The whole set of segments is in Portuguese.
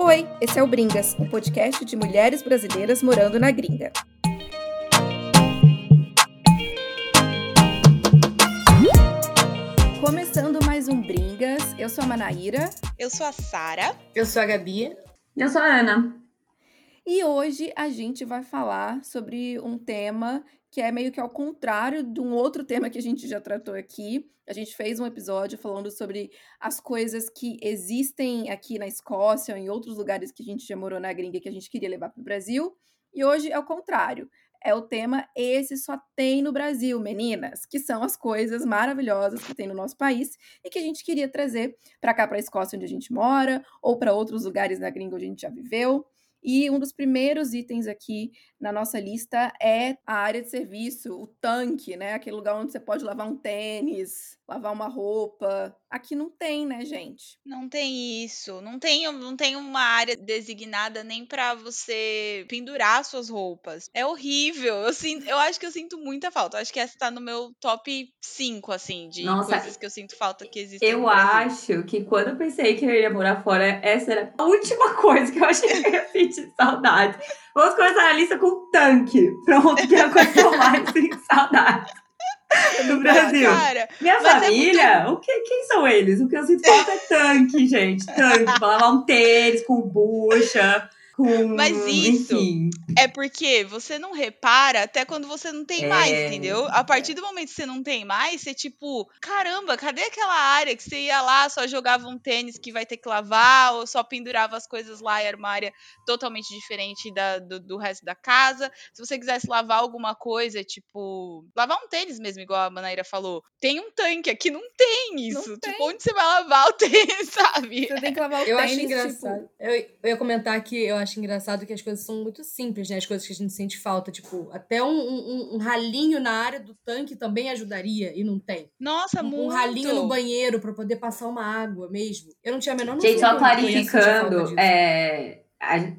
Oi, esse é o Bringas, um podcast de mulheres brasileiras morando na gringa. Começando mais um Bringas, eu sou a Manaíra. Eu sou a Sara. Eu sou a Gabi. Eu sou a Ana. E hoje a gente vai falar sobre um tema que é meio que ao contrário de um outro tema que a gente já tratou aqui. A gente fez um episódio falando sobre as coisas que existem aqui na Escócia ou em outros lugares que a gente já morou na gringa que a gente queria levar para o Brasil. E hoje é o contrário. É o tema Esse só tem no Brasil, meninas, que são as coisas maravilhosas que tem no nosso país e que a gente queria trazer para cá, para a Escócia, onde a gente mora, ou para outros lugares na gringa onde a gente já viveu. E um dos primeiros itens aqui na nossa lista é a área de serviço, o tanque, né? Aquele lugar onde você pode lavar um tênis, lavar uma roupa. Aqui não tem, né, gente? Não tem isso. Não tem, não tem uma área designada nem para você pendurar suas roupas. É horrível. Eu, sinto, eu acho que eu sinto muita falta. Eu acho que essa tá no meu top 5, assim, de Nossa, coisas que eu sinto falta que existem. Eu acho que quando eu pensei que eu ia morar fora, essa era a última coisa que eu achei que eu ia sentir saudade. Vamos começar a lista com tanque. Pronto, que é a coisa que eu mais sinto saudade do Brasil. Cara, Minha é família, é muito... o que, quem são eles? O que eu sinto falta é tanque, gente. Tanque, pra lavar um tênis com bucha com. Mas isso enfim. é porque você não repara até quando você não tem é... mais, entendeu? A partir do momento que você não tem mais, você tipo, caramba, cadê aquela área que você ia lá, só jogava um tênis que vai ter que lavar, ou só pendurava as coisas lá e era uma área totalmente diferente da, do, do resto da casa. Se você quisesse lavar alguma coisa, tipo, lavar um tênis mesmo, igual a Manaíra falou, tem um tanque aqui, não tem isso. Não tipo, tem. onde você vai lavar o tênis, sabe? Você tem que lavar o eu tênis. Acho engraçado. Tipo... Eu, eu ia comentar que eu acho acho engraçado que as coisas são muito simples, né? As coisas que a gente sente falta. Tipo, até um, um, um ralinho na área do tanque também ajudaria e não tem. Nossa, um, muito. Um ralinho no banheiro para poder passar uma água mesmo. Eu não tinha a menor noção. Gente, só clarificando, é,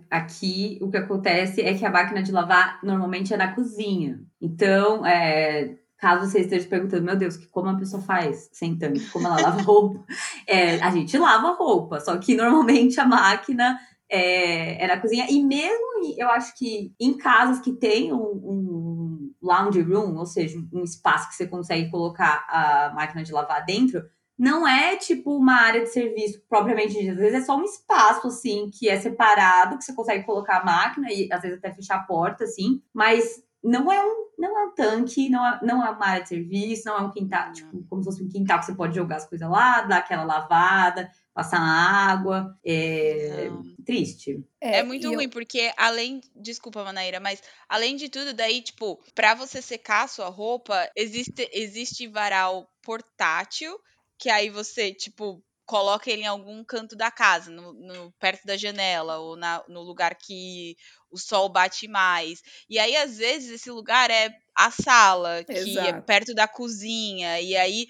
aqui o que acontece é que a máquina de lavar normalmente é na cozinha. Então, é, caso você esteja perguntando, meu Deus, como a pessoa faz sem tanque, como ela lava roupa, é, a gente lava roupa, só que normalmente a máquina é, é na cozinha. E mesmo, eu acho que em casas que tem um, um lounge room, ou seja, um espaço que você consegue colocar a máquina de lavar dentro, não é tipo uma área de serviço propriamente dita. Às vezes é só um espaço, assim, que é separado, que você consegue colocar a máquina e às vezes até fechar a porta, assim, mas não é um, não é um tanque, não é, não é uma área de serviço, não é um quintal, tipo, como se fosse um quintal que você pode jogar as coisas lá, dar aquela lavada, passar água. É Não. triste. É, é muito ruim, eu... porque além. Desculpa, Manaíra, mas além de tudo, daí, tipo, pra você secar a sua roupa, existe, existe varal portátil, que aí você, tipo, coloca ele em algum canto da casa, no, no, perto da janela, ou na, no lugar que o sol bate mais. E aí, às vezes, esse lugar é a sala, que é Exato. é perto da cozinha, e aí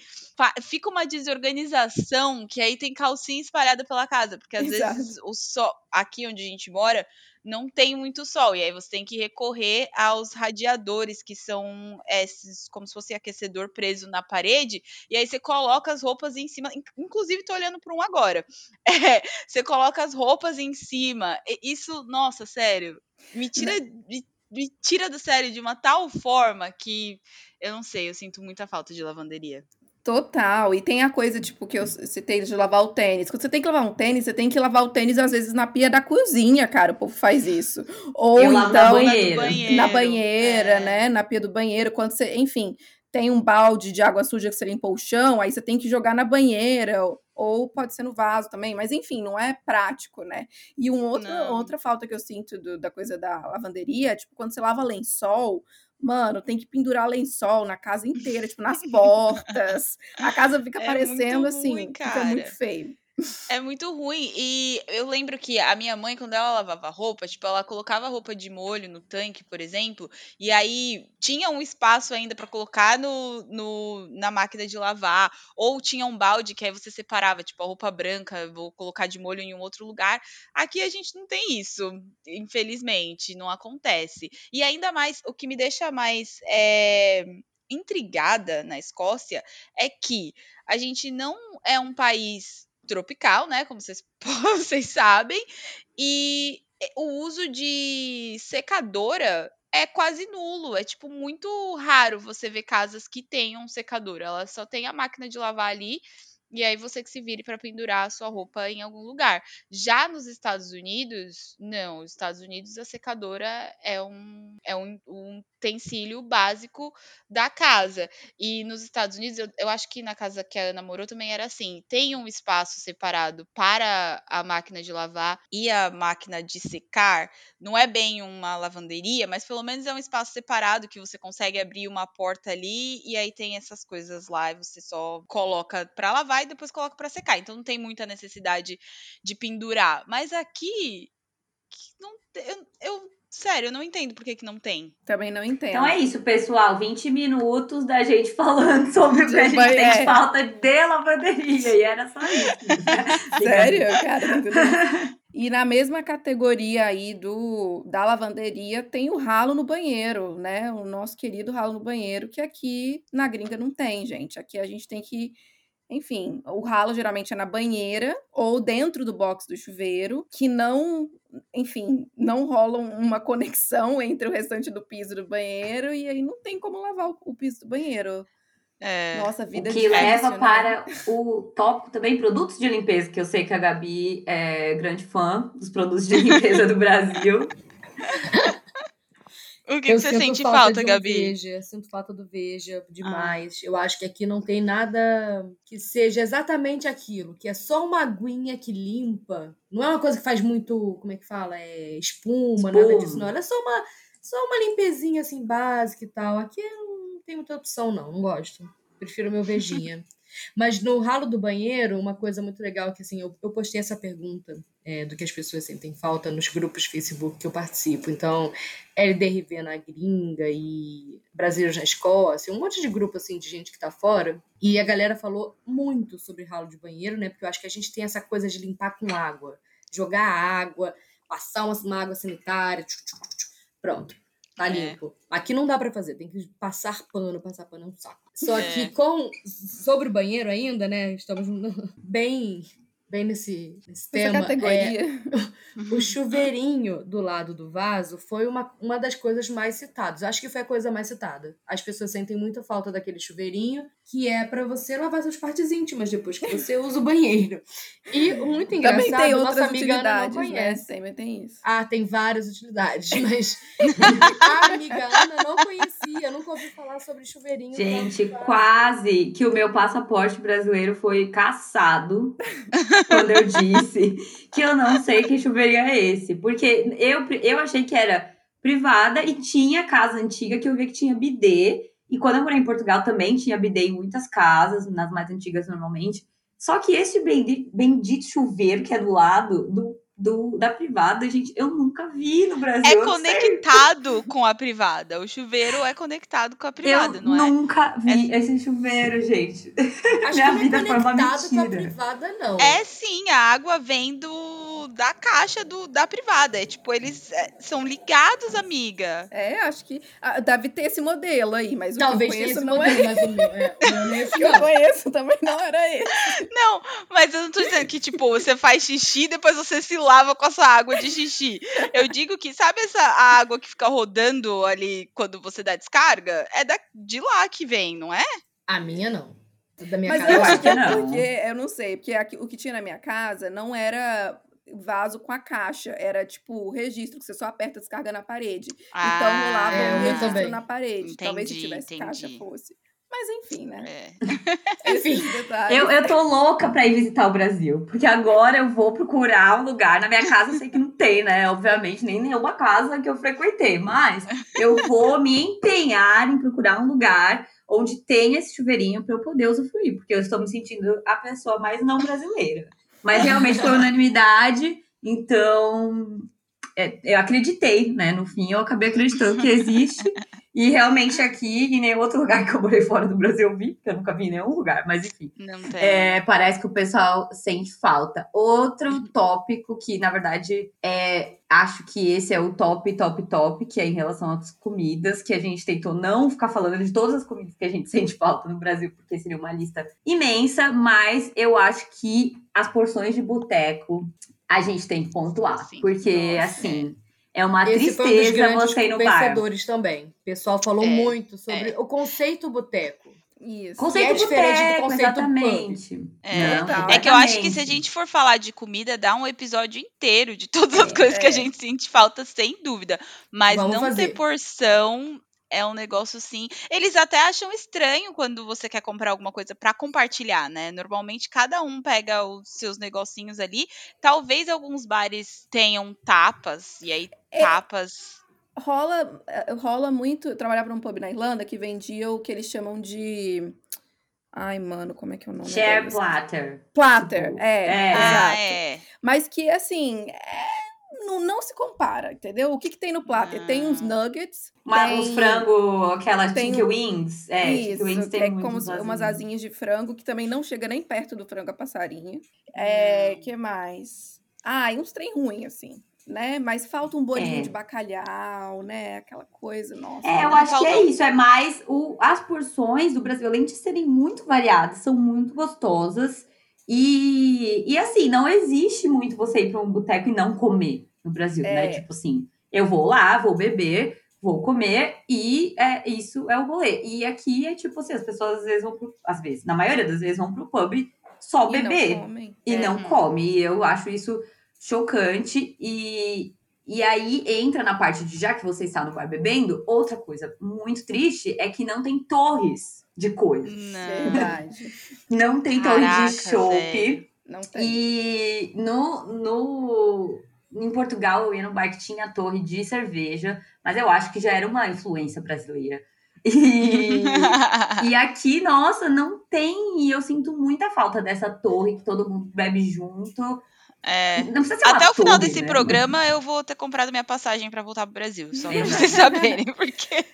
fica uma desorganização que aí tem calcinha espalhada pela casa, porque às Exato. vezes o sol, aqui onde a gente mora, não tem muito sol. E aí você tem que recorrer aos radiadores, que são esses, como se fosse aquecedor preso na parede. E aí você coloca as roupas em cima. Inclusive, tô olhando para um agora. É, você coloca as roupas em cima. Isso, nossa, sério. Me tira, me, me tira do sério de uma tal forma que eu não sei, eu sinto muita falta de lavanderia. Total. E tem a coisa, tipo, que eu citei de lavar o tênis. Quando você tem que lavar um tênis, você tem que lavar o tênis, às vezes, na pia da cozinha, cara. O povo faz isso. Ou eu então na banheira, na banheira é. né? Na pia do banheiro. Quando você, enfim, tem um balde de água suja que você limpou o chão, aí você tem que jogar na banheira. Ou pode ser no vaso também, mas enfim, não é prático, né? E um outro, outra falta que eu sinto do, da coisa da lavanderia, tipo, quando você lava lençol, Mano, tem que pendurar lençol na casa inteira, tipo, nas portas. A casa fica é parecendo assim, ruim, fica muito feio. É muito ruim. E eu lembro que a minha mãe, quando ela lavava roupa, tipo, ela colocava roupa de molho no tanque, por exemplo, e aí tinha um espaço ainda para colocar no, no, na máquina de lavar, ou tinha um balde que aí você separava, tipo, a roupa branca, vou colocar de molho em um outro lugar. Aqui a gente não tem isso, infelizmente, não acontece. E ainda mais, o que me deixa mais. É intrigada na Escócia é que a gente não é um país tropical, né? Como vocês, vocês sabem. E o uso de secadora é quase nulo. É, tipo, muito raro você ver casas que tenham secadora. Ela só tem a máquina de lavar ali e aí você que se vire para pendurar a sua roupa em algum lugar. Já nos Estados Unidos, não. Nos Estados Unidos a secadora é um, é um, um utensílio básico da casa. E nos Estados Unidos, eu, eu acho que na casa que a Ana morou também era assim: tem um espaço separado para a máquina de lavar e a máquina de secar. Não é bem uma lavanderia, mas pelo menos é um espaço separado que você consegue abrir uma porta ali e aí tem essas coisas lá e você só coloca para lavar e depois coloca para secar. Então não tem muita necessidade de pendurar. Mas aqui não, eu, eu Sério, eu não entendo por que, que não tem. Também não entendo. Então é isso, pessoal. 20 minutos da gente falando sobre o que a gente tem é. falta de lavanderia. E era só isso. Sério, cara? E na mesma categoria aí do da lavanderia tem o ralo no banheiro, né? O nosso querido ralo no banheiro, que aqui na gringa não tem, gente. Aqui a gente tem que enfim, o ralo geralmente é na banheira ou dentro do box do chuveiro, que não, enfim, não rola uma conexão entre o restante do piso do banheiro e aí não tem como lavar o, piso do banheiro. É, Nossa, vida o que difícil, leva né? para o tópico também produtos de limpeza, que eu sei que a Gabi é grande fã dos produtos de limpeza do Brasil. O que, que você sente falta, falta Gabi? Veja, sinto falta do Veja demais. Ah. Eu acho que aqui não tem nada que seja exatamente aquilo, que é só uma aguinha que limpa. Não é uma coisa que faz muito, como é que fala? É espuma, espuma. nada disso, não. Ela é só uma, só uma limpezinha assim básica e tal. Aqui não tem muita opção, não. Não gosto. Prefiro meu Vejinha. Mas no ralo do banheiro, uma coisa muito legal que assim, eu, eu postei essa pergunta é, do que as pessoas sentem falta nos grupos Facebook que eu participo. Então, LDRV na gringa e Brasileiros na Escócia, um monte de grupo assim de gente que tá fora. E a galera falou muito sobre ralo de banheiro, né? Porque eu acho que a gente tem essa coisa de limpar com água, jogar água, passar uma, uma água sanitária, pronto. Tá é. limpo. É. Aqui não dá para fazer, tem que passar pano, passar pano é um saco. Só é. que com sobre o banheiro ainda, né? Estamos bem bem nesse, nesse tema. Categoria. É, o chuveirinho do lado do vaso foi uma, uma das coisas mais citadas. Acho que foi a coisa mais citada. As pessoas sentem muita falta daquele chuveirinho, que é para você lavar suas partes íntimas depois que você usa o banheiro. E muito engraçado, Também tem nossa amiga Ana não né? conhece. Né? Também tem isso. Ah, tem várias utilidades, mas a amiga Ana não conhecia, nunca ouvi falar sobre chuveirinho. Gente, quase que o meu passaporte brasileiro foi caçado quando eu disse que eu não sei que chuveirinho é esse. Porque eu, eu achei que era privada e tinha casa antiga que eu vi que tinha bidê. E quando eu morei em Portugal também tinha bidê em muitas casas, nas mais antigas normalmente. Só que esse bendito, bendito chuveiro que é do lado do do, da privada, gente, eu nunca vi no Brasil. É conectado com a privada. O chuveiro é conectado com a privada, eu não é? Nunca vi é... esse chuveiro, gente. Acho Minha que vida é foi uma mentira. com a privada, não. É sim, a água vem do, da caixa do, da privada. É tipo, eles é, são ligados, amiga. É, acho que ah, deve ter esse modelo aí, mas Talvez o que eu conheço não modelo, é. Mas o meu, é, o meu é que eu conheço também não era esse. Não, mas eu não tô dizendo que, tipo, você faz xixi e depois você se lava com a sua água de xixi. Eu digo que, sabe essa água que fica rodando ali quando você dá descarga? É da, de lá que vem, não é? A minha não. Da minha Mas casa. eu acho que é porque, eu não sei, porque aqui, o que tinha na minha casa não era vaso com a caixa. Era tipo o registro, que você só aperta descarga na parede. Então, ah, então rolava é, um registro na parede. Entendi, Talvez se tivesse entendi. caixa fosse. Mas enfim, né? É. enfim, eu, eu tô louca pra ir visitar o Brasil. Porque agora eu vou procurar um lugar. Na minha casa eu sei que não tem, né? Obviamente, nem nenhuma casa que eu frequentei. Mas eu vou me empenhar em procurar um lugar onde tenha esse chuveirinho para eu poder usufruir. Porque eu estou me sentindo a pessoa mais não brasileira. Mas realmente foi unanimidade. Então, é, eu acreditei, né? No fim, eu acabei acreditando que existe. E realmente aqui, em nenhum outro lugar que eu morei fora do Brasil eu vi, que eu nunca vi em nenhum lugar, mas enfim. É, parece que o pessoal sente falta. Outro tópico que, na verdade, é. Acho que esse é o top, top, top, que é em relação às comidas, que a gente tentou não ficar falando de todas as comidas que a gente sente falta no Brasil, porque seria uma lista imensa, mas eu acho que as porções de boteco a gente tem que pontuar. Sim. Porque, Nossa, assim, é uma Esse um tristeza grandes você ir no bar. vencedores também. O pessoal falou É, muito sobre o conceito boteco. Isso. Conceito é diferente do boteco, conceito exatamente. É. Não. É que eu acho que se a gente for falar de comida, dá um episódio inteiro de todas as coisas que a É. gente sente falta, sem dúvida. Mas Vamos não fazer. ter porção é um negócio assim. Eles até acham estranho quando você quer comprar alguma coisa pra compartilhar, né? Normalmente cada um pega os seus negocinhos ali. Talvez alguns bares tenham tapas, e aí É. tapas. rola, eh, rola muito. Eu trabalhava num pub na Irlanda que vendia o que eles chamam de. Ai, mano, como é que é o nome? Share deles? platter. Platter, Tipo, é, é. Ah, exato. é. Mas que, assim, é, não, não se compara, entendeu? O que, que tem no platter? Tem uns Ah. nuggets, Uma, tem... Uns frango, aquelas tem chicken wings. É, Isso, wings tem é muito como umas asinhas de frango, que também não chega nem perto do frango a passarinho. É, que mais? Ah, e uns trem ruim, assim, né? Mas falta um bolinho É. de bacalhau, né? Aquela coisa, nossa. É, eu acho que é isso. É mais o, as porções do Brasil, além de serem muito variadas, são muito gostosas. E, e assim, não existe muito você ir para um boteco e não comer no Brasil, né? É. Tipo assim, eu vou lá, vou beber, vou comer e é, isso é o rolê. E aqui é tipo assim, as pessoas às vezes vão pro, às vezes, na maioria das vezes vão pro pub só E beber e É. não come. E eu acho isso chocante. E, e aí entra na parte de já que você está no bar bebendo, outra coisa muito triste é que não tem torres de coisas. Não. Verdade. Não tem torre de chopp. velho. Não tem. E no, no, em Portugal eu ia no bar que tinha torre de cerveja, mas eu acho que já era uma influência brasileira. E, e aqui, nossa, não tem. E eu sinto muita falta dessa torre que todo mundo bebe junto. É. Até o final desse né? programa eu vou ter comprado minha passagem pra voltar pro Brasil, só pra vocês saberem, porque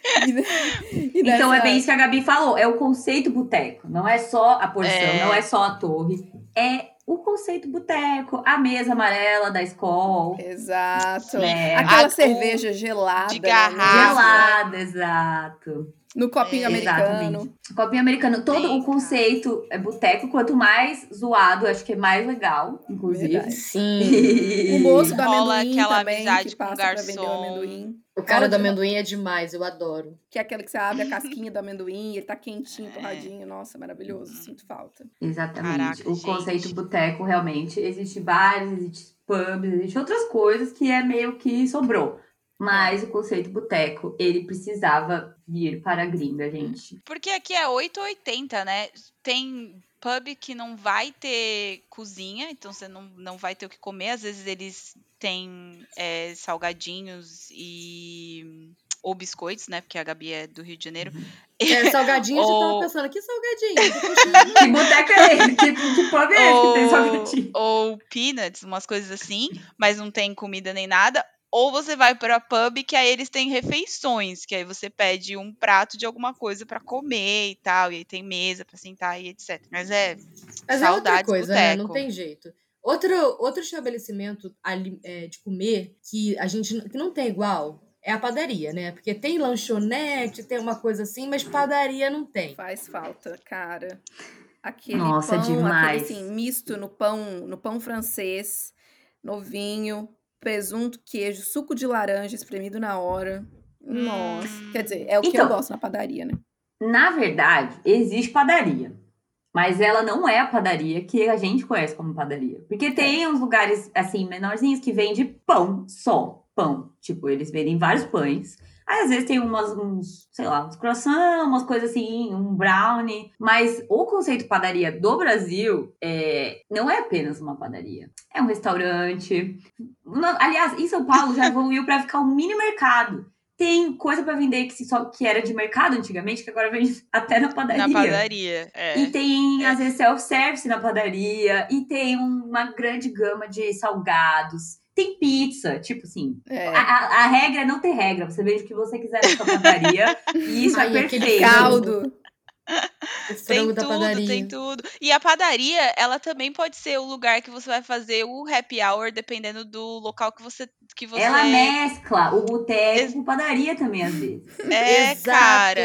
Então é bem isso que a Gabi falou, é o conceito boteco. Não é só a porção, É. não é só a torre. É o conceito boteco, a mesa amarela da escola. Exato. É. Aquela A- cerveja gelada. de garrafa. Gelada, exato. No copinho É, americano. Exatamente. Copinho americano, todo Sim, o conceito é boteco. Quanto mais zoado, acho que é mais legal, inclusive. Verdade. Sim. O moço do Rola amendoim aquela também, amizade que passa pra vender o garçom. amendoim. O cara do Rola amendoim é demais, eu adoro. Que é aquele que você abre a casquinha do amendoim, ele tá quentinho, É. torradinho. Nossa, maravilhoso. Sinto falta. Exatamente. Caraca, o gente. conceito boteco, realmente, existe bares, existe pubs, existe outras coisas que é meio que sobrou. Mas o conceito boteco, ele precisava vir para a gringa, gente. Porque aqui é 8 ou 80, né? Tem pub que não vai ter cozinha, então você não, não vai ter o que comer. Às vezes eles têm é, salgadinhos e. ou biscoitos, né? Porque a Gabi é do Rio de Janeiro. É, salgadinho, eu já tava Ou- pensando, que salgadinho? Que boteco é esse? Que, que pub é esse que tem ou, salgadinho? ou peanuts, umas coisas assim, mas não tem comida nem nada. Ou você vai para pub que aí eles têm refeições, que aí você pede um prato de alguma coisa para comer e tal, e aí tem mesa para sentar e etc. Mas é Mas é outra saudades coisa, né? Não tem jeito. Outro, outro estabelecimento ali, é, de comer que a gente que não tem igual é a padaria, né? Porque tem lanchonete, tem uma coisa assim, mas padaria não tem. Faz falta, cara. Aquele Nossa, pão, demais. aquele assim, misto no pão, no pão francês, novinho, presunto, queijo, suco de laranja espremido na hora. Nossa, Hum. quer dizer, é o que Então- eu gosto na padaria, né? Na verdade, existe padaria. Mas ela não é a padaria que a gente conhece como padaria. Porque tem uns lugares, assim, menorzinhos que vende pão só. Pão. Tipo, eles vendem vários pães. Aí, às vezes, tem umas, uns, sei lá, uns croissants, umas coisas assim, um brownie. Mas o conceito padaria do Brasil é, não é apenas uma padaria. É um restaurante. Aliás, em São Paulo já evoluiu para ficar um mini mercado. Tem coisa para vender que, só, que era de mercado antigamente, que agora vende até na padaria. na padaria. É. E tem, É. às vezes, self-service na padaria. E tem uma grande gama de salgados. Tem pizza, tipo assim. É. A, a- a regra é não ter regra. Você vende o que você quiser na sua padaria. e isso Ai, é perfeito. Caldo. Tem tudo, padaria. tem tudo. E a padaria, ela também pode ser o lugar que você vai fazer o happy hour, dependendo do local que você. Que você... Ela mescla o boteco com padaria também, às vezes. É, Exato! cara.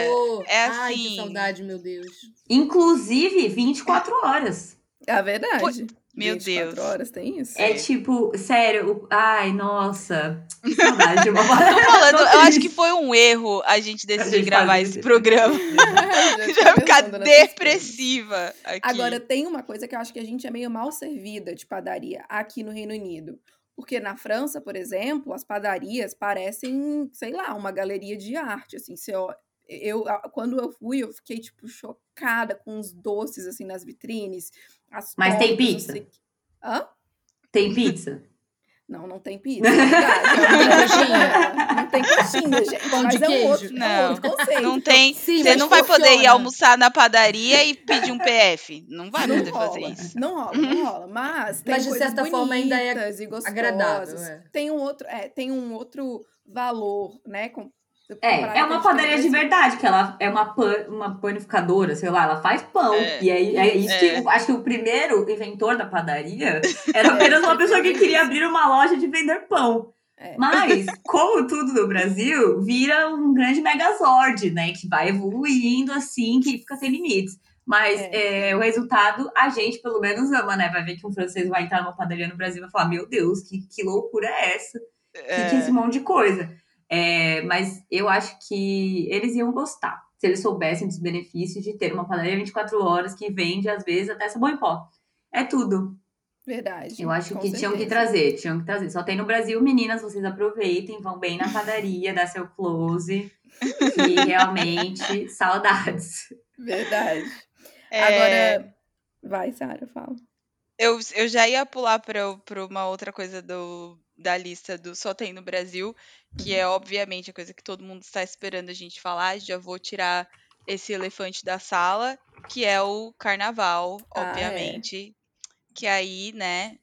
é Ai, que assim. saudade, meu Deus. Inclusive, 24 horas. É a verdade. Meu 24 Deus. horas, tem isso? É tipo, sério, o- ai, nossa, que saudade de uma Tô falando, eu acho que foi um erro a gente decidir gente gravar esse isso. programa. Já Já ficar depressiva aqui. Agora, tem uma coisa que eu acho que a gente é meio mal servida de padaria aqui no Reino Unido. Porque na França, por exemplo, as padarias parecem, sei lá, uma galeria de arte. Assim, você, ó- eu, a- quando eu fui, eu fiquei, tipo, chocada com os doces, assim, nas vitrines. As Mas tem pizza? quê. Hã? Tem pizza? Não, não tem pizza, é. Não tem coxinha. Não tem coxinha, gente. Pão de é um queijo. é um Não, conceito. Não tem. Sim, Você não vai poder ir funciona. almoçar na padaria e pedir um PF. Não vai não poder rola, fazer isso. Não rola, não rola. Mas tem Mas, de coisas certa forma, ainda é e gostosas. agradável, é. Tem um outro, é, tem um outro valor, né? com- É, é uma padaria de verdade, que ela é uma, pan, uma panificadora, sei lá, ela faz pão. É, e aí é isso é. que acho que o primeiro inventor da padaria era apenas uma É, pessoa que queria abrir uma loja de vender pão. É. Mas, como tudo no Brasil, vira um grande megazord, né? Que vai evoluindo assim, que fica sem limites. Mas é, o resultado, a gente pelo menos ama, né? Vai ver que um francês vai entrar numa padaria no Brasil e vai falar: Meu Deus, que, que loucura é essa? que, que é esse É, monte de coisa. É, mas eu acho que eles iam gostar se eles soubessem dos benefícios de ter uma padaria 24 horas que vende, às vezes, até sabão em pó. É tudo. Verdade. Eu acho que tinham que certeza. trazer, tinham que trazer. Só tem no Brasil, meninas, vocês aproveitem, vão bem na padaria, dá seu close. Que realmente, saudades. Verdade. é, Agora, vai, Sara, fala. eu, eu já ia pular pra uma outra coisa do, da lista do Só Tem no Brasil, que é obviamente a coisa que todo mundo está esperando a gente falar. Já vou tirar esse elefante da sala, que é o carnaval, Ah, é. obviamente. Que aí, né,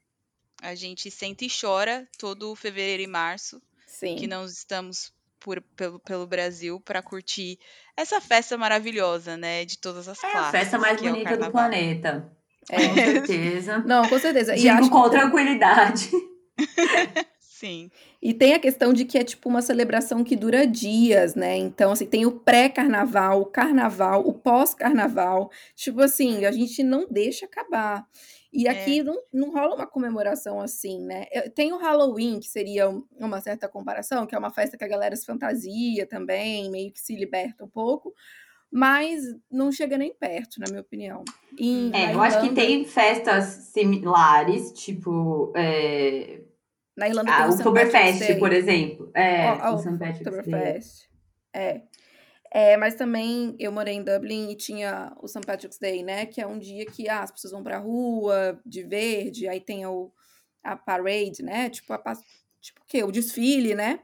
a gente sente e chora todo fevereiro e março. Sim. que nós estamos por- pelo, pelo Brasil para curtir essa festa maravilhosa, né? De todas as É a classes. festa mais que é o bonita do carnaval. planeta. É. Com certeza. Não, com certeza. E, Digo acho com que tranquilidade. Sim. e tem a questão de que é tipo uma celebração que dura dias, né? Então, assim, tem o pré-carnaval, o carnaval, o pós-carnaval. Tipo assim, a gente não deixa acabar. E É. aqui não, não rola uma comemoração assim, né? Tem o Halloween, que seria um- uma certa comparação, que é uma festa que a galera se fantasia também, meio que se liberta um pouco, mas não chega nem perto, na minha opinião. Em- É, eu acho que Irlanda- tem festas similares, tipo. é, Na Irlanda Ah, tem o Oktoberfest, por exemplo. É, Ó, ó, o St. Patrick's. É. É, mas também eu morei em Dublin e tinha o St. Patrick's Day, né? Que é um dia que ah, as pessoas vão pra rua de verde, aí tem o, a parade, né? Tipo, a, tipo o quê? O desfile, né?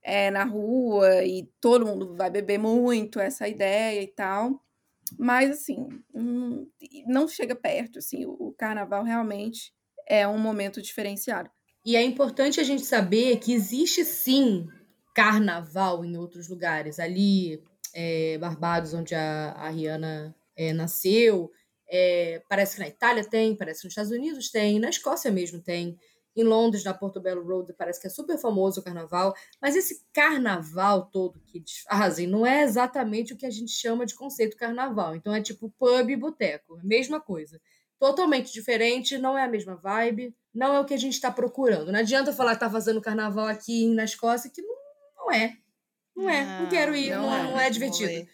É, na rua e todo mundo vai beber muito, essa ideia e tal. Mas, assim, hum, não chega perto, assim. O carnaval realmente é um momento diferenciado. E é importante a gente saber que existe sim carnaval em outros lugares. Ali, é, Barbados, onde a, a Rihanna é, nasceu, é, parece que na Itália tem, parece que nos Estados Unidos tem, na Escócia mesmo tem. Em Londres, na Portobello Road, parece que é super famoso o carnaval. Mas esse carnaval todo que eles fazem não é exatamente o que a gente chama de conceito carnaval. Então é tipo pub e boteco, mesma coisa totalmente diferente, não é a mesma vibe, não é o que a gente está procurando. Não adianta falar que tá fazendo carnaval aqui na Escócia, que não, não é. Não é, não, quero ir, não não, é. não é divertido. Rolê.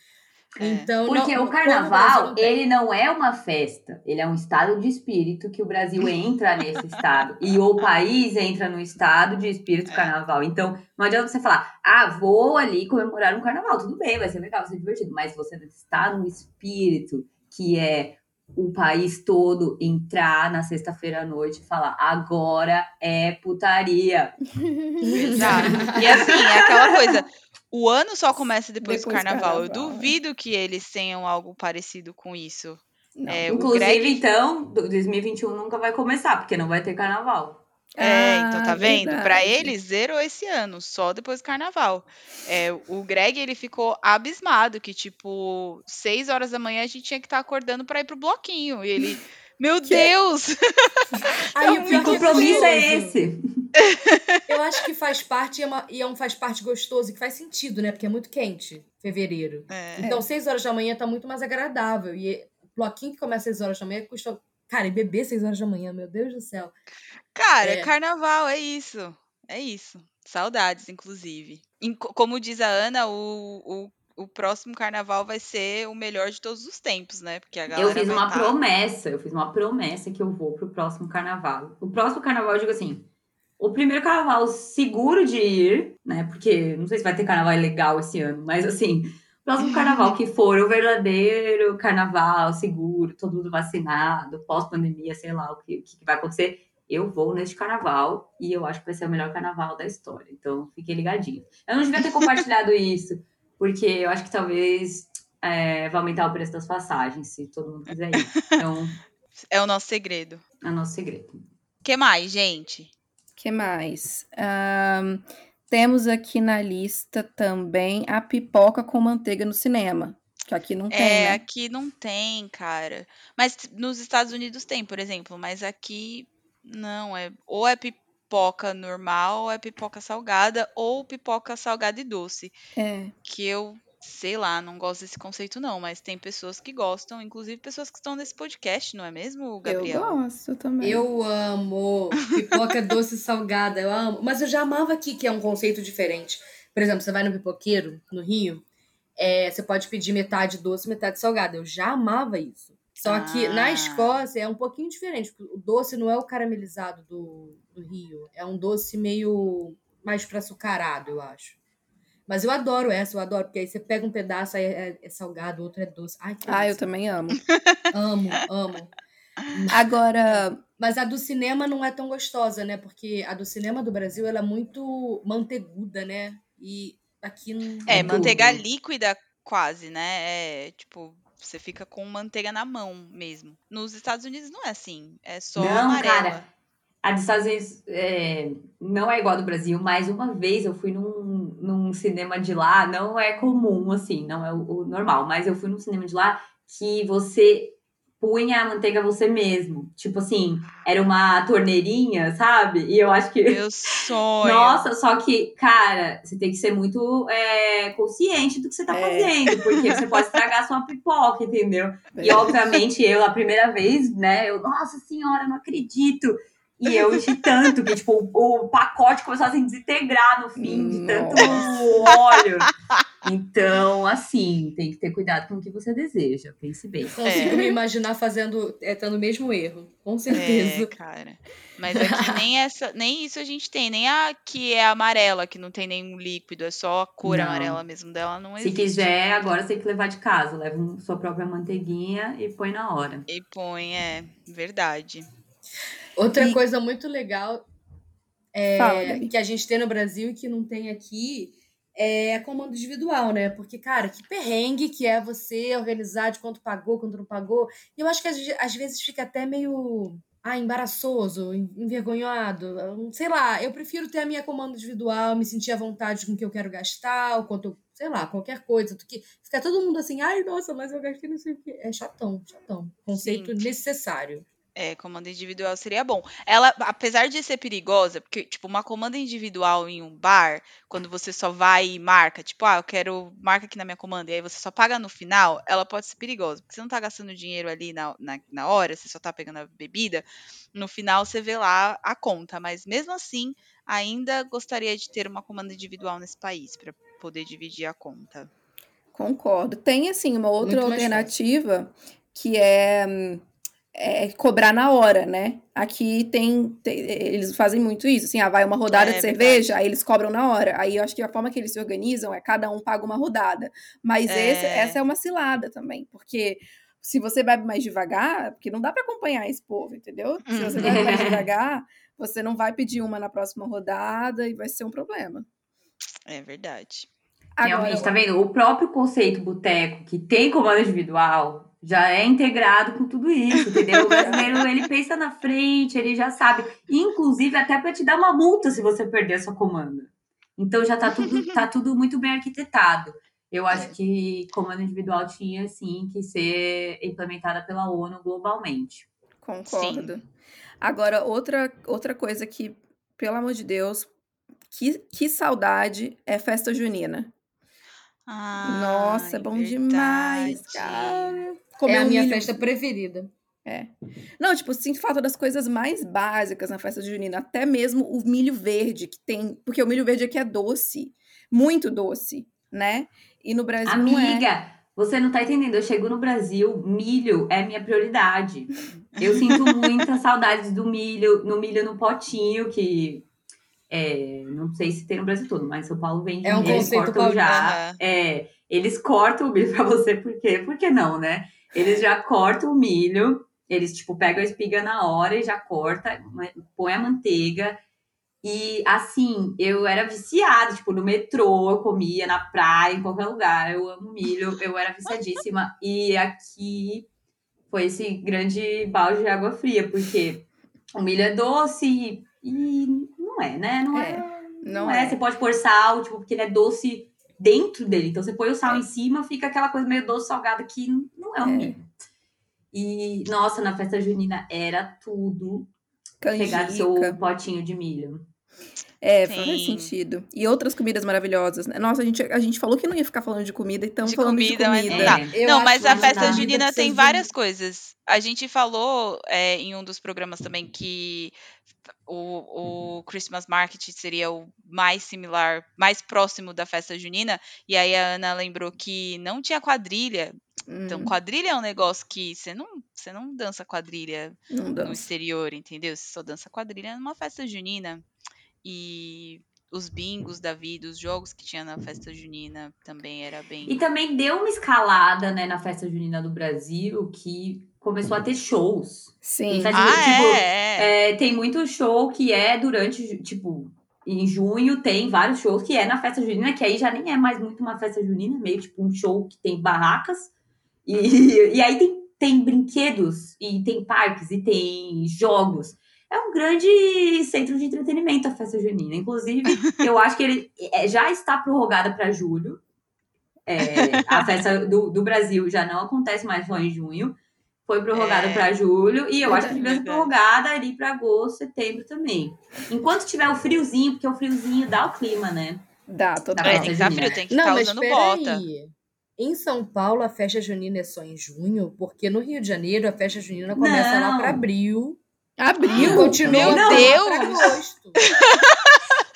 Então, Porque não, o Brasil carnaval, não ele não é uma festa, ele é um estado de espírito que o Brasil entra nesse estado. E o país entra no estado de espírito É. carnaval. Então, não adianta você falar, ah, vou ali comemorar um carnaval. Tudo bem, vai ser legal, vai ser divertido. Mas você está no espírito, que é o país todo entrar na sexta-feira à noite e falar, agora é putaria. Exato. E assim, é aquela coisa. O ano só começa depois, Depois do carnaval. Eu carnaval, é. duvido que eles tenham algo parecido com isso. É, o Inclusive, Greg- então, do- 2021 nunca vai começar, porque não vai ter carnaval. É, então tá Ah, vendo? Pra verdade. ele, zerou esse ano, só depois do carnaval. É, o Greg, ele ficou abismado que, tipo, seis horas da manhã a gente tinha que estar acordando pra ir pro bloquinho. E ele, meu Deus! Aí, o Que pior que compromisso é gostoso. esse? Eu acho que faz parte, e é, uma- e é um faz parte gostoso, e que faz sentido, né? Porque é muito quente, fevereiro. É, Então, 6 horas da manhã tá muito mais agradável. E o bloquinho que começa às 6 horas da manhã custa Cara, e beber 6 horas da manhã, meu Deus do céu. Cara, É. carnaval, é isso. É isso. Saudades, inclusive. Em- Como diz a Ana, o, o, o próximo carnaval vai ser o melhor de todos os tempos, né? Porque a galera Eu fiz uma tá- promessa, eu fiz uma promessa que eu vou pro próximo carnaval. O próximo carnaval, eu digo assim, o primeiro carnaval seguro de ir, né? Porque não sei se vai ter carnaval legal esse ano, mas assim, próximo carnaval que for o verdadeiro carnaval seguro, todo mundo vacinado, pós-pandemia, sei lá o que, o que vai acontecer. Eu vou neste carnaval e eu acho que vai ser o melhor carnaval da história. Então, fiquem ligadinhos. Eu não devia ter compartilhado isso, porque eu acho que talvez é, vai aumentar o preço das passagens, se todo mundo quiser ir. Então, É o nosso segredo. é o nosso segredo. O que mais, gente? que mais? Ahn, temos aqui na lista também a pipoca com manteiga no cinema. Que aqui não tem, É, né? aqui não tem, cara. Mas nos Estados Unidos tem, por exemplo. Mas aqui não. É, ou é pipoca normal, ou é pipoca salgada, ou pipoca salgada e doce. É. Que eu, sei lá, não gosto desse conceito, não. Mas tem pessoas que gostam, inclusive pessoas que estão nesse podcast, não é mesmo, Gabriel? Eu gosto também. Eu amo pipoca doce salgada, eu amo. Mas eu já amava aqui, que é um conceito diferente. Por exemplo, você vai no pipoqueiro, no Rio, é, você pode pedir metade doce, metade salgada. Eu já amava isso. Só que Ah. na Escócia é um pouquinho diferente. porque O doce não é o caramelizado do, do Rio. É um doce meio mais para açucarado, eu acho. Mas eu adoro essa, eu adoro, porque aí você pega um pedaço, aí é, é salgado, o outro é doce. Ai, que Ah, eu também amo. amo, amo. Agora, Mas a do cinema não é tão gostosa, né? Porque a do cinema do Brasil ela é muito manteiguda, né? E aqui não. É, É manteiga tudo. líquida quase, né? É tipo, você fica com manteiga na mão mesmo. Nos Estados Unidos não é assim. É só não, amarela. cara. A dos Estados Unidos é, não é igual a do Brasil, mas uma vez eu fui num, num cinema de lá, não é comum, assim, não é o, o normal, mas eu fui num cinema de lá que você punha a manteiga você mesmo. Tipo assim, era uma torneirinha, sabe? E eu acho que. Meu sonho. Nossa, só que, cara, você tem que ser muito é, consciente do que você tá É. fazendo, porque você pode estragar sua pipoca, entendeu? E é, obviamente eu, a primeira vez, né, eu, nossa senhora, não acredito. E eu enchi tanto que, tipo, o, o pacote começou a se desintegrar no fim, de tanto óleo. Então, assim, tem que ter cuidado com o que você deseja, pense bem. Consigo É. me imaginar fazendo, é, tendo o mesmo erro, com É, certeza. cara. Mas aqui nem essa, nem isso a gente tem, nem a que é amarela, que não tem nenhum líquido, é só a cor Não. amarela mesmo dela, não Se existe. quiser, agora você tem que levar de casa. Leva sua própria manteiguinha e põe na hora. E põe, é verdade. Outra E- coisa muito legal é, Fala, que a gente tem no Brasil e que não tem aqui é comando individual, né? Porque, cara, que perrengue que é você organizar de quanto pagou, quanto não pagou. E eu acho que às, vezes fica até meio ah, embaraçoso, en- envergonhado. Sei lá, eu prefiro ter a minha comanda individual, me sentir à vontade com o que eu quero gastar, o quanto sei lá, qualquer coisa. Do que fica todo mundo assim, ai, nossa, mas eu gastei não sei o quê. É chatão, chatão. Conceito necessário. É, comanda individual seria bom. Ela, apesar de ser perigosa, porque, tipo, uma comanda individual em um bar, quando você só vai e marca, tipo, ah, eu quero, marca aqui na minha comanda, e aí você só paga no final, ela pode ser perigosa, porque você não tá gastando dinheiro ali na, na, na hora, você só tá pegando a bebida, no final você vê lá a conta, mas mesmo assim, ainda gostaria de ter uma comanda individual nesse país, pra poder dividir a conta. concordo. Tem, assim, uma outra Muito alternativa que é, hum, é cobrar na hora, né? Aqui tem, tem- Eles fazem muito isso. Assim, ah, vai uma rodada É, de cerveja, aí eles cobram na hora. Aí eu acho que a forma que eles se organizam é cada um paga uma rodada. Mas esse- É. essa é uma cilada também, porque. Se você bebe mais devagar, porque não dá para acompanhar esse povo, entendeu? Se você Uhum. bebe mais devagar, você não vai pedir uma na próxima rodada e vai ser um problema. É verdade. Realmente, tá vendo? O próprio conceito boteco, que tem comando individual, já é integrado com tudo isso, entendeu? O brasileiro, ele pensa na frente, ele já sabe. Inclusive, até para te dar uma multa se você perder a sua comanda. Então, já tá tudo, tá tudo muito bem arquitetado. Eu acho que comando individual tinha, sim, que ser implementada pela ONU globalmente. Concordo. Agora, outra, outra coisa que, pelo amor de Deus, que, que saudade é festa junina. Nossa, Ai, bom demais, verdade. cara. é Comer a um minha milho- festa preferida. É. Não, tipo, sinto falta das coisas mais básicas na festa junina. Até mesmo o milho verde que tem. Porque o milho verde aqui é doce. Muito doce, né? E no Brasil. Amiga, não é. você não tá entendendo. Eu chego no Brasil, milho é minha prioridade. Eu sinto muita saudade do milho, no milho no potinho, que é, não sei se tem no Brasil todo, mas São Paulo vende. É um eles cortam já. É, eles cortam o milho para você, por quê? Por que não, né? Eles já cortam o milho, eles, tipo, pegam a espiga na hora e já corta, põe a manteiga. E, assim, eu era viciada, tipo, no metrô, eu comia, na praia, em qualquer lugar. Eu amo milho, eu era viciadíssima. E aqui foi esse grande balde de água fria, porque o milho é doce e não é, né? Não é. é não, não é. é. Você pode pôr sal, tipo, porque ele é doce dentro dele. Então você põe o sal é. em cima, fica aquela coisa meio doce salgada que não é um é. milho. E, nossa, na festa junina era tudo Canjica. pegar seu potinho de milho. É, Sim. faz sentido. E outras comidas maravilhosas. Né? Nossa, a gente, a gente falou que não ia ficar falando de comida, então falando comida, de comida. Mas, é. Não, mas a festa junina tem várias coisas. A gente falou é, em um dos programas também que o, o Christmas Market seria o mais similar, mais próximo da festa junina. E aí a Ana lembrou que não tinha quadrilha. Então, hum. quadrilha é um negócio que você não, você não dança quadrilha não no dança. exterior, entendeu? Você só dança quadrilha numa festa junina. E os bingos da vida, os jogos que tinha na festa junina também era bem. E também deu uma escalada, né, na festa junina do Brasil, que começou a ter shows. Sim. Festa, ah, tipo, é, é. tem muito show que é durante, tipo, em junho tem vários shows que é na festa junina, que aí já nem é mais muito uma festa junina, meio tipo um show que tem barracas. E, e aí tem, tem brinquedos, e tem parques, e tem jogos é um grande centro de entretenimento a festa junina. Inclusive, eu acho que ele é, já está prorrogada para julho. É, a festa do, do Brasil já não acontece mais só em junho. Foi prorrogada é. para julho e eu acho que vai ser prorrogada ali para agosto, setembro também. Enquanto tiver o friozinho, porque o friozinho dá o clima, né? Dá, total. Tem que estar frio, tem que não, ficar usando bota. Aí. Em São Paulo, a festa junina é só em junho, porque no Rio de Janeiro a festa junina começa não. lá para abril Abril? Continua Meu não, Deus!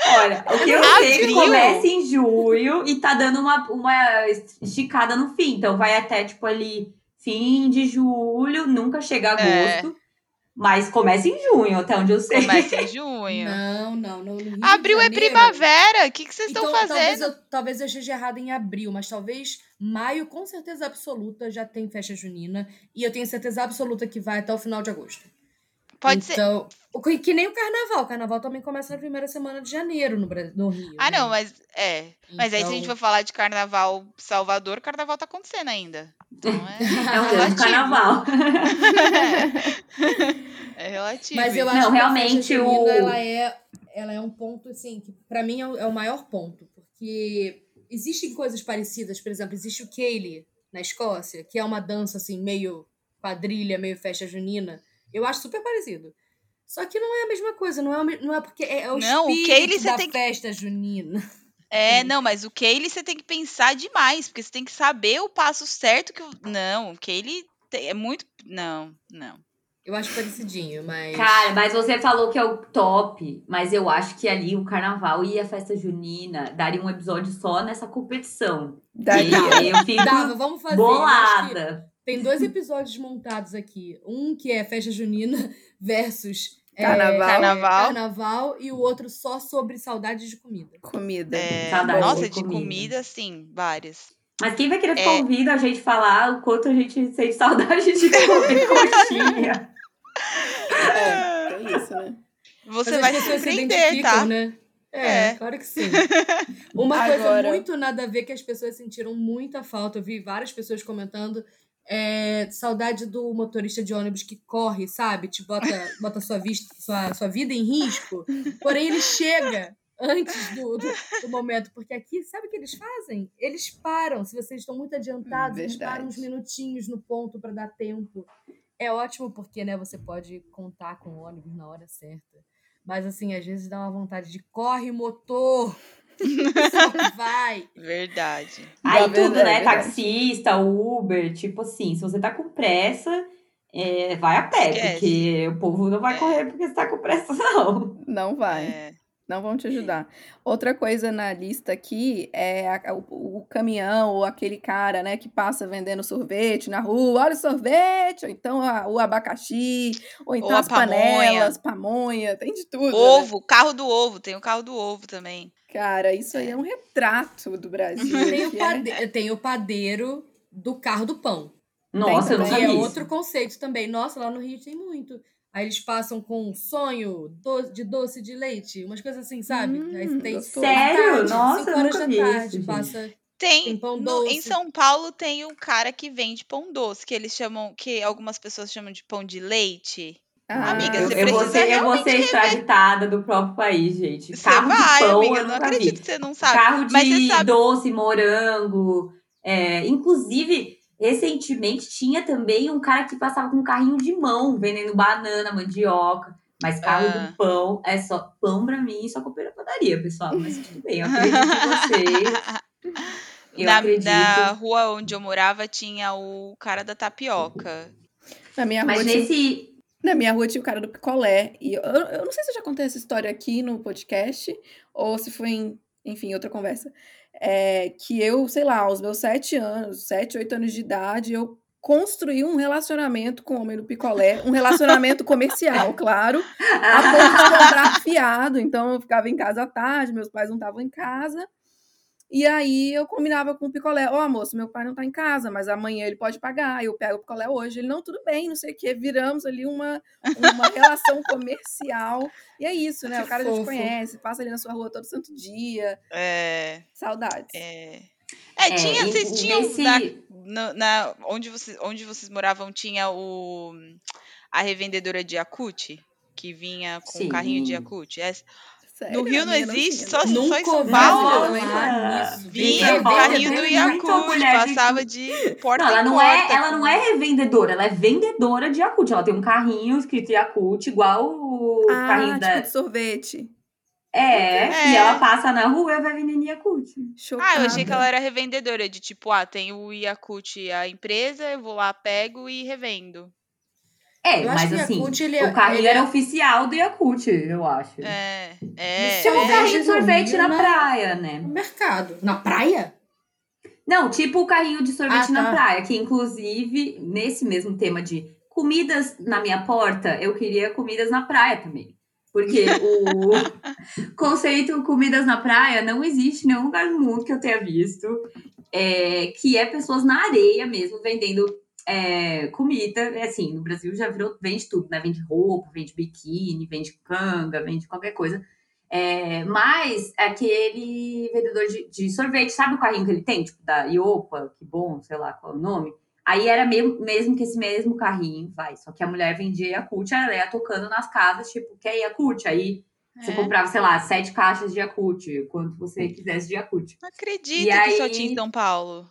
Olha, o que eu Abril? sei é começa em julho e tá dando uma, uma esticada no fim. Então vai até, tipo, ali, fim de julho, nunca chega é. agosto. É. Mas começa em junho, até onde eu sei. Começa em junho. Não, não. Rio abril é primavera. O que, que vocês então, estão fazendo? Talvez eu, talvez eu esteja errado em abril, mas talvez maio, com certeza absoluta, já tem festa junina. E eu tenho certeza absoluta que vai até o final de agosto. Pode então, ser. Que nem o carnaval. O carnaval também começa na primeira semana de janeiro no, no Rio. Ah, né? não, mas é. Mas aí se a gente então for falar de carnaval Salvador, o carnaval tá acontecendo ainda. Então é, é um grande carnaval. é. é relativo. Mas eu acho não, que realmente a o... ela é, ela é um ponto, assim, que pra mim é o, é o maior ponto. Porque existem coisas parecidas, por exemplo, existe o Kaylee na Escócia, que é uma dança assim, meio quadrilha, meio festa junina eu acho super parecido. Só que não é a mesma coisa, não é, não é porque é, é o não, espírito o da tem festa junina. É, não, mas o Kaylee você tem que pensar demais, porque você tem que saber o passo certo que. Não, o Kaylee é muito. Não, não. Eu acho parecidinho, mas. Cara, mas você falou que é o top, mas eu acho que ali o carnaval e a festa junina daria um episódio só nessa competição. Daria. Eu fico Dava, vamos fazer. Bolada. Tem dois episódios montados aqui. Um que é festa junina versus é, carnaval. É, carnaval. carnaval. e o outro só sobre saudades de comida. Comida. É, nossa, de comida. comida, sim, várias. Mas quem vai querer ficar é... ouvindo a gente falar o quanto a gente sente saudade de comer coxinha? É, é isso, né? Você vai se surpreender, tá? Né? É, é, claro que sim. Uma Agora... coisa muito nada a ver que as pessoas sentiram muita falta. Eu vi várias pessoas comentando é, saudade do motorista de ônibus que corre, sabe? Te bota, bota sua, vista, sua, sua vida em risco. Porém, ele chega antes do, do, do, momento. Porque aqui, sabe o que eles fazem? Eles param. Se vocês estão muito adiantados, eles param uns minutinhos no ponto para dar tempo. É ótimo porque, né, você pode contar com o ônibus na hora certa. Mas, assim, às vezes dá uma vontade de corre, motor! Vai. Verdade. Aí tudo, né? Taxista, Uber, tipo assim, se você tá com pressa, é, vai a pé, Esquece. porque o povo não vai É. correr porque está com pressa, não. Não vai. É. Não vão te ajudar. Outra coisa na lista aqui é a- o, o caminhão ou aquele cara, né, que passa vendendo sorvete na rua. Olha o sorvete! Ou então a- o abacaxi, ou então a as pamonha. panelas, pamonha, tem de tudo. né? Ovo, carro do ovo, tem o carro do ovo também. Cara, isso aí é um retrato do Brasil. Tem o, que é- pade- tem o padeiro do carro do pão. Nossa, eu não sabia é isso. outro conceito também. Nossa, lá no Rio tem muito. Aí eles passam com um sonho de doce de leite, umas coisas assim, sabe? Hum, Aí tem Sério? tarde, Nossa, cinco horas nunca da isso, tarde, gente. passa Tem, Tem pão no- em doce. São Paulo tem um cara que vende pão doce, que eles chamam, que algumas pessoas chamam de pão de leite. Ah, Amiga, você eu precisa ser, eu vou ser realmente extraditada do próprio país, gente. Você Carro vai, de pão amiga, eu eu não acredito vi. que você não sabe. Carro de Mas você sabe- doce, morango. É, inclusive, recentemente tinha também um cara que passava com um carrinho de mão, vendendo banana, mandioca. Mas carro Ah. do pão é só pão pra mim, só comer na padaria, pessoal. Mas tudo bem, eu acredito em vocês. Eu na, acredito. na rua onde eu morava tinha o cara da tapioca. Na minha Mas rua tinha nesse. Na minha rua tinha o cara do picolé. E eu, eu não sei se eu já contei essa história aqui no podcast, ou se foi em, enfim, outra conversa. É, que eu, sei lá, aos meus sete anos, sete, oito anos de idade, eu construí um relacionamento com o homem do picolé, um relacionamento comercial, claro, a ponto de comprar fiado. Então eu ficava em casa à tarde, meus pais não estavam em casa. E aí eu combinava com o picolé, ó, moço, meu pai não tá em casa, mas amanhã ele pode pagar, eu pego o picolé hoje. Ele, não, tudo bem, não sei o quê. Viramos ali uma, uma relação comercial. E é isso, né? Que o cara já te fofo. conhece, passa ali na sua rua todo santo dia. É, Saudades. é. É, tinha, e- vocês tinham nesse- na, na- na- onde, vocês, onde vocês moravam tinha o a revendedora de Yakut que vinha com Sim. um carrinho de Yakut. É, Sério, no Rio não existe, só, não. só Nunca em São Paulo. Vinha carrinho do Yakult, passava de porta Não, ela em não, é, porta ela com- não é revendedora, ela é vendedora de Yakult. Ela tem um carrinho escrito Yakult, igual o Ah, carrinho tipo da. de sorvete. É, É. e ela passa na rua e vai vendendo Yakult. Chocada. Ah, eu achei que ela era revendedora, de tipo, ah, tem o Yakult, a empresa, eu vou lá, pego e revendo. É, Eu acho mas que o assim, Yakult, ele é- o carrinho ele era é- oficial do Yakult, eu acho. É, é. Isso Tipo um é. carrinho de no sorvete Rio, na né? praia, né? no mercado. Na praia? Não, tipo o carrinho de sorvete Ah, na tá. praia, que inclusive, nesse mesmo tema de comidas na minha porta, eu queria comidas na praia também. Porque o conceito comidas na praia não existe em nenhum lugar do mundo que eu tenha visto. é, que é pessoas na areia mesmo, vendendo é, comida. É assim, no Brasil já virou, vende tudo, né? Vende roupa, vende biquíni, vende canga, vende qualquer coisa. É, mas aquele vendedor de, de sorvete, sabe o carrinho que ele tem? Tipo, da Iopa, que bom, sei lá qual é o nome. Aí era mesmo, mesmo que esse mesmo carrinho, vai. Só que a mulher vendia Yakult, ela ia tocando nas casas, tipo, quer Yakult? Aí você É. comprava, sei lá, sete caixas de Yakult, quanto você quisesse de Yakult. Não acredito E que só aí- tinha em São Paulo.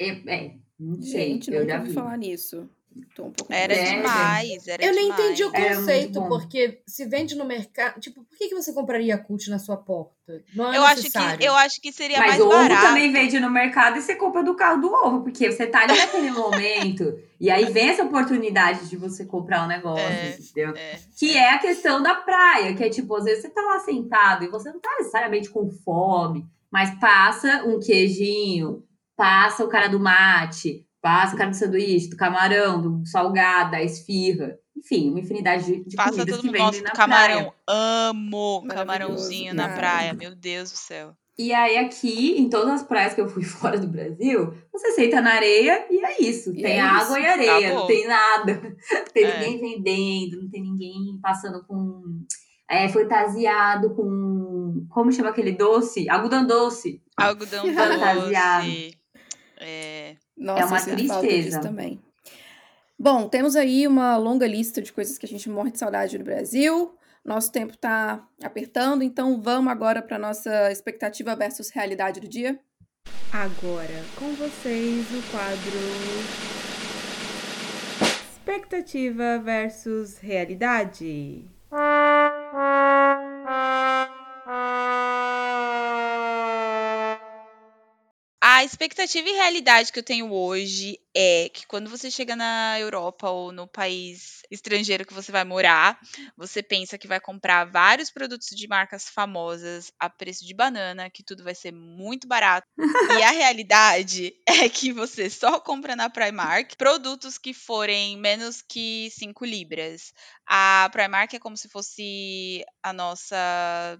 É, é, Gente, eu nunca já ouvi vi. falar nisso. Tô um pouco Era É, demais, era Eu nem demais. entendi o conceito, porque se vende no mercado. Tipo, por que, que você compraria Yakult na sua porta? Não é Eu acho, que, necessário. eu acho que seria Mas mais ovo barato. também vende no mercado e você compra do carro do ovo, porque você tá ali naquele momento. E aí vem essa oportunidade de você comprar um negócio, É. entendeu? É. Que é a questão da praia, que é tipo, às vezes você tá lá sentado e você não tá necessariamente com fome, mas passa um queijinho, passa o cara do mate, passa o cara do sanduíche, do camarão, do salgado, da esfirra. Enfim, uma infinidade de, de Passa comidas todo que vendem na camarão. praia. Amo camarãozinho na praia. Meu Deus do céu. E aí, aqui, em todas as praias que eu fui fora do Brasil, você senta na areia e é isso. E tem é água isso. e areia, Acabou. não tem nada. Não tem É. ninguém vendendo, não tem ninguém passando com. É, fantasiado com. Como chama aquele doce? Algodão doce. Algodão Fantasiado. doce. É. Nossa, É uma tristeza. também. Bom, temos aí uma longa lista de coisas que a gente morre de saudade do Brasil. Nosso tempo tá apertando, então vamos agora para nossa expectativa versus realidade do dia. Agora com vocês o quadro Expectativa versus realidade. A expectativa e realidade que eu tenho hoje é que quando você chega na Europa ou no país estrangeiro que você vai morar, você pensa que vai comprar vários produtos de marcas famosas a preço de banana, que tudo vai ser muito barato. e a realidade é que você só compra na Primark produtos que forem menos que 5 libras. A Primark é como se fosse a nossa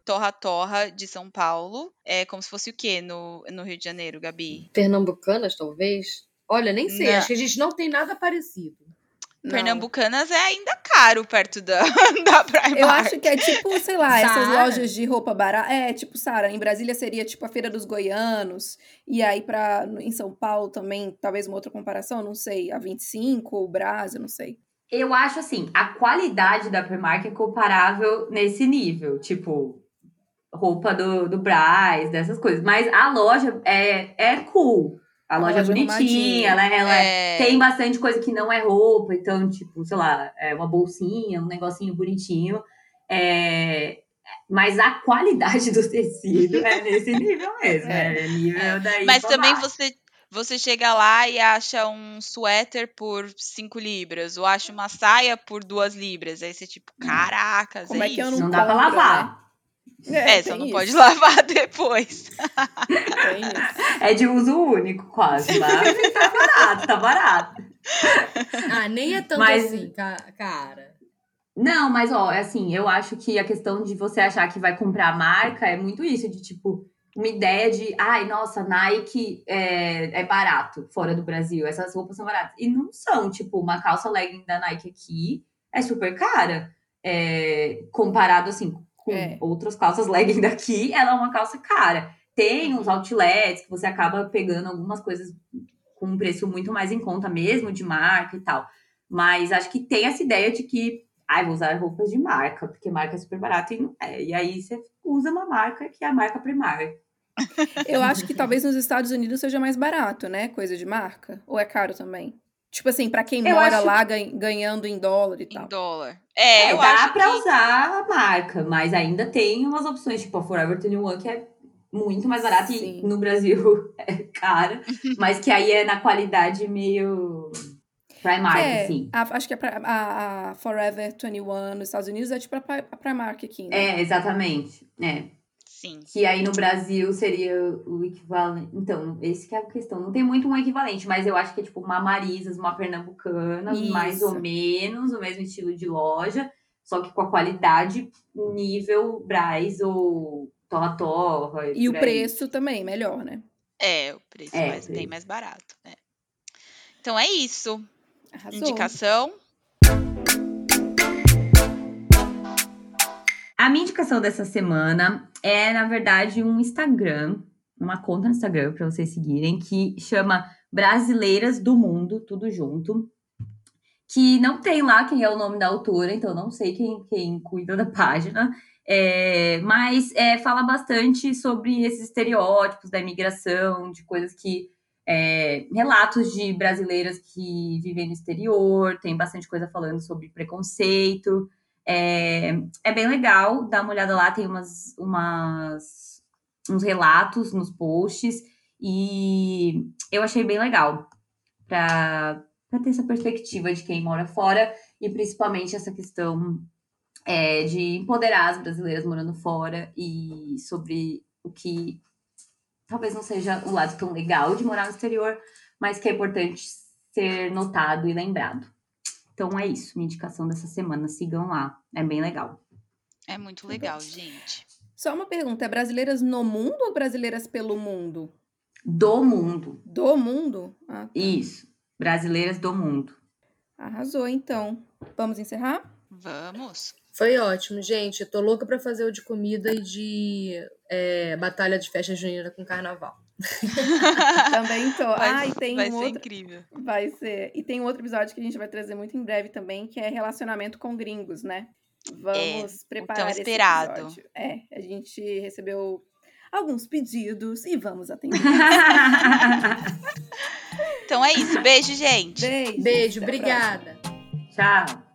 torra-torra de São Paulo. É como se fosse o quê no, no Rio de Janeiro, Gabi? Pernambucanas, talvez? Olha, nem sei. Não. Acho que a gente não tem nada parecido. Não. Pernambucanas é ainda caro perto da, da Primark. Eu acho que é tipo, sei lá, essas lojas de roupa barata. É, tipo, Sara, em Brasília seria tipo a Feira dos Goianos. E aí, pra, em São Paulo também, talvez uma outra comparação, não sei, a 25 ou o Brás, eu não sei. Eu acho assim, a qualidade da Primark é comparável nesse nível. Tipo, roupa do, do Brás, dessas coisas. Mas a loja é, é cool. A loja é bonitinha, ela, ela é... tem bastante coisa que não é roupa, então, tipo, sei lá, é uma bolsinha, um negocinho bonitinho. É... Mas a qualidade do tecido é nesse nível mesmo. É, é nível daí. Mas também você você chega lá e acha um suéter por 5 libras, ou acha uma saia por 2 libras. Aí você, tipo, hum. caracas, Como é, é que isso? eu não, não dá pra lavar. Né? É, é só não isso. pode lavar depois. é de uso único, quase. Mas tá barato, tá barato. Ah, nem é tanto mas, assim, cara. Não, mas ó, é assim, eu acho que a questão de você achar que vai comprar marca é muito isso, de tipo, uma ideia de, ai, nossa, Nike é, é barato fora do Brasil, essas roupas são baratas. E não são, tipo, uma calça legging da Nike aqui é super cara. É, comparado assim com é. outras calças legging daqui, ela é uma calça cara. Tem uns outlets que você acaba pegando algumas coisas com um preço muito mais em conta mesmo, de marca e tal. Mas acho que tem essa ideia de que, ai, vou usar roupas de marca, porque marca é super barata e não é. E aí você usa uma marca que é a marca primária. Eu acho que talvez nos Estados Unidos seja mais barato, né? Coisa de marca. Ou é caro também? Tipo assim, para quem eu mora acho... lá ganhando em dólar e tal. Em dólar. É, é eu dá acho pra que... usar a marca, mas ainda tem umas opções, tipo a Forever 21 que é muito mais barata Sim. e no Brasil é cara, mas que aí é na qualidade meio Primark, é, assim. A, acho que a, a, a, Forever 21 nos Estados Unidos é tipo a, a Primark aqui, né? É, exatamente. É. Sim. Que aí no Brasil seria o equivalente. Então, esse que é a questão. Não tem muito um equivalente, mas eu acho que é tipo uma Marisas, uma Pernambucana, Isso. mais ou menos, o mesmo estilo de loja, só que com a qualidade nível Braz ou Torra Torra. E, e o preço também, melhor, né? É, o preço é, mais, bem mais barato. Né? Então é isso. Arrasou. Indicação. A minha indicação dessa semana é, na verdade, um Instagram, uma conta no Instagram para vocês seguirem, que chama Brasileiras do Mundo, tudo junto. Que não tem lá quem é o nome da autora, então não sei quem, quem cuida da página. É, mas é, fala bastante sobre esses estereótipos da imigração, de coisas que. É, relatos de brasileiras que vivem no exterior, tem bastante coisa falando sobre preconceito. É, é bem legal, dá uma olhada lá, tem umas, umas, uns relatos nos posts, e eu achei bem legal para ter essa perspectiva de quem mora fora, e principalmente essa questão é, de empoderar as brasileiras morando fora e sobre o que talvez não seja o lado tão legal de morar no exterior, mas que é importante ser notado e lembrado. Então é isso, minha indicação dessa semana. Sigam lá, é bem legal. É muito legal, gente. Só uma pergunta: é brasileiras no mundo ou brasileiras pelo mundo? Do mundo. Do mundo? Ah, tá. Isso, brasileiras do mundo. Arrasou, então. Vamos encerrar? Vamos. Foi ótimo, gente. Eu tô louca pra fazer o de comida e de é, batalha de festa junina com carnaval. também tô. Vai, ah, e tem vai um ser outro... incrível. Vai ser. E tem um outro episódio que a gente vai trazer muito em breve também, que é relacionamento com gringos, né? Vamos é, preparar tão esperado. esse episódio. É, a gente recebeu alguns pedidos e vamos atender. então é isso. Beijo, gente. Beijo. Beijo, obrigada. Tchau.